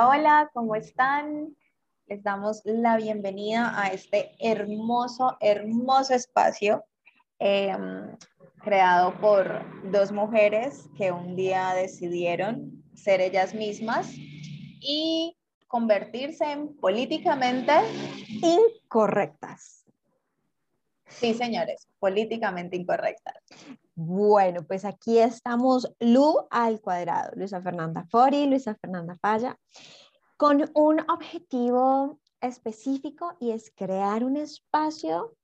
Hola, ¿cómo están? Les damos la bienvenida a este hermoso, hermoso espacio em, creado por dos mujeres que un día decidieron ser ellas mismas y convertirse en políticamente incorrectas. Sí, señores, políticamente incorrectas. Bueno, pues aquí estamos Lu al cuadrado, Luisa Fernanda Fori, Luisa Fernanda Falla, con un objetivo específico y es crear un espacio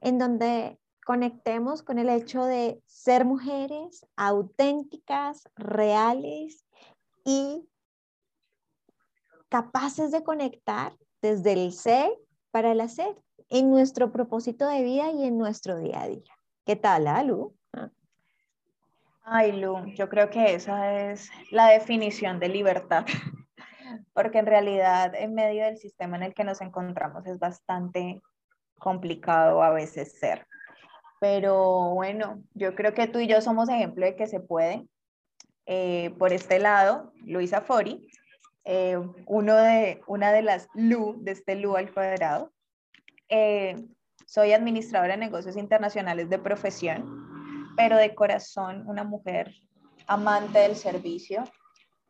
en donde conectemos con el hecho de ser mujeres auténticas, reales y capaces de conectar desde el ser para el hacer en nuestro propósito de vida y en nuestro día a día. ¿Qué tal, Lu? Ay, Lu, yo creo que esa es la definición de libertad, porque en realidad en medio del sistema en el que nos encontramos es bastante complicado a veces ser. Pero bueno, yo creo que tú y yo somos ejemplo de que se puede. Eh, por este lado, Luisa Fori, eh, uno de, una de las Lu, de este Lu al cuadrado. Eh, soy administradora de negocios internacionales de profesión pero de corazón una mujer amante del servicio.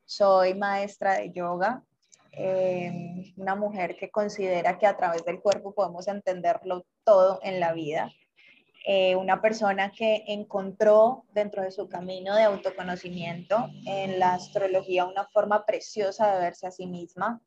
Soy maestra de yoga, em, una mujer que considera que a través del cuerpo podemos entenderlo todo en la vida. Eh, una persona que encontró dentro de su camino de autoconocimiento en la astrología una forma preciosa de verse a sí misma,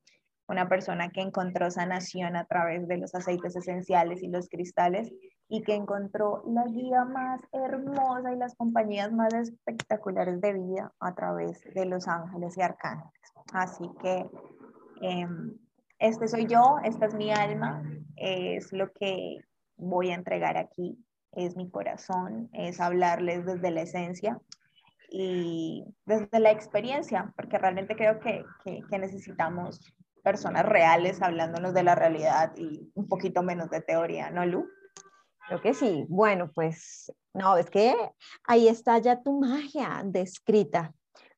una persona que encontró sanación a través de los aceites esenciales y los cristales y que encontró la guía más hermosa y las compañías más espectaculares de vida a través de los ángeles y arcángeles. Así que em, este soy yo, esta es mi alma, es lo que voy a entregar aquí, es mi corazón, es hablarles desde la esencia y desde la experiencia, porque realmente creo que, que, que necesitamos personas reales hablándonos de la realidad y un poquito menos de teoría, ¿no, Lu? Creo que sí. Bueno, pues no, es que ahí está ya tu magia descrita,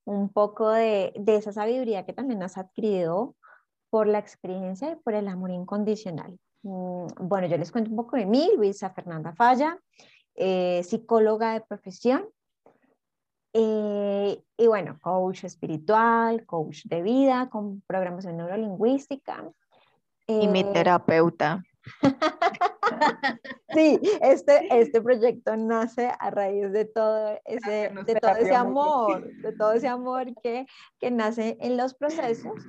un poco de, de esa sabiduría que también has adquirido por la experiencia y por el amor incondicional. Mm, bueno, yo les cuento un poco de mí, Luisa Fernanda Falla, eh, psicóloga de profesión, eh, y bueno, coach espiritual, coach de vida con programación neurolingüística. y mi eh, terapeuta. sí, este, este proyecto nace a raíz de todo ese, de todo ese amor, de todo ese amor que, que nace en los procesos.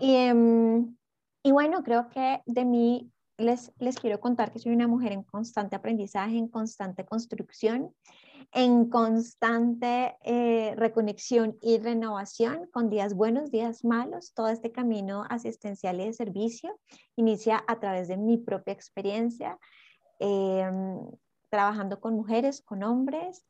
Y, em, y bueno, creo que de mí les, les quiero contar que soy una mujer en constante aprendizaje, en constante construcción en constante eh, reconexión y renovación, con días buenos, días malos. Todo este camino asistencial y de servicio inicia a través de mi propia experiencia, em, trabajando con mujeres, con hombres,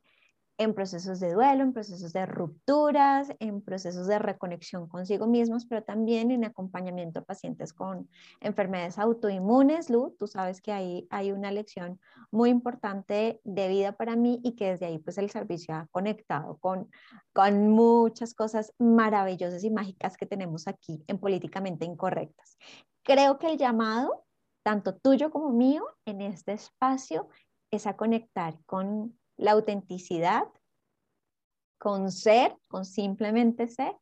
en procesos de duelo, en procesos de rupturas, en procesos de reconexión consigo mismos, pero también en acompañamiento a pacientes con enfermedades autoinmunes. Lu, tú sabes que ahí hay una lección muy importante de vida para mí y que desde ahí pues el servicio ha conectado con, con muchas cosas maravillosas y mágicas que tenemos aquí en Políticamente Incorrectas. Creo que el llamado, tanto tuyo como mío, en este espacio es a conectar con la autenticidad, con ser, con simplemente ser,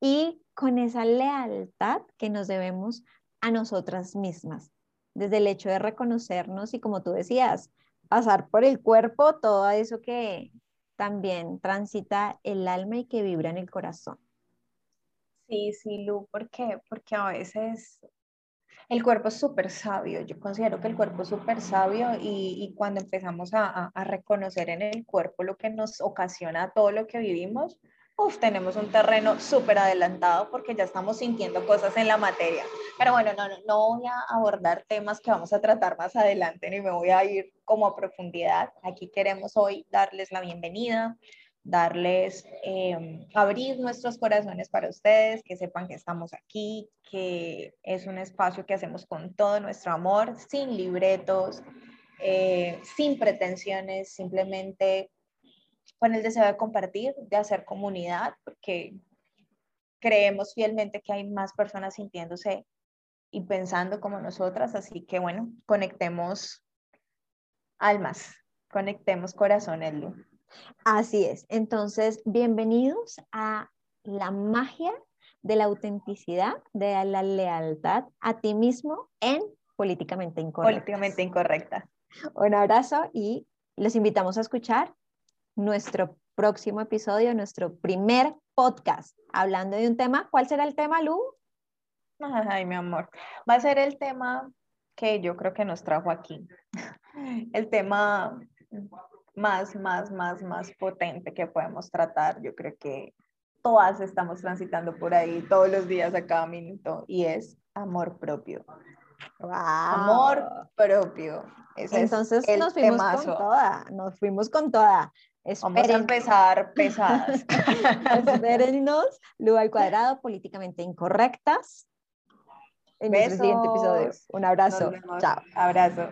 y con esa lealtad que nos debemos a nosotras mismas, desde el hecho de reconocernos y como tú decías, pasar por el cuerpo todo eso que también transita el alma y que vibra en el corazón. Sí, sí, Lu, ¿por qué? Porque a veces el cuerpo es súper sabio, yo considero que el cuerpo es súper sabio y, cuando empezamos a, reconocer en el cuerpo lo que nos ocasiona todo lo que vivimos, uf, tenemos un terreno súper adelantado porque ya estamos sintiendo cosas en la materia. Pero bueno, no, no, no voy a abordar temas que vamos a tratar más adelante ni me voy a ir como a profundidad. Aquí queremos hoy darles la bienvenida, darles, eh, abrir nuestros corazones para ustedes, que sepan que estamos aquí, que es un espacio que hacemos con todo nuestro amor, sin libretos, eh, sin pretensiones, simplemente con el deseo de compartir, de hacer comunidad, porque creemos fielmente que hay más personas sintiéndose y pensando como nosotras, así que bueno, conectemos almas, conectemos corazones, Lu. Así es. Entonces, bienvenidos a la magia de la autenticidad, de la lealtad a ti mismo en políticamente incorrecta. Políticamente incorrecta. Un abrazo y los invitamos a escuchar nuestro próximo episodio, nuestro primer podcast, hablando de un tema. ¿Cuál será el tema, Lu? Ay, mi amor. Va a ser el tema que yo creo que nos trajo aquí. El tema más, más, más, más potente que podemos tratar. Yo creo que todas estamos transitando por ahí todos los días a cada minuto y es amor propio. Amor propio. Entonces nos fuimos con toda, nos fuimos con toda. Vamos a empezar pesadas. Espérennos, Lu al cuadrado, políticamente incorrectas. En el siguiente episodio. Un abrazo. Chao. Abrazo.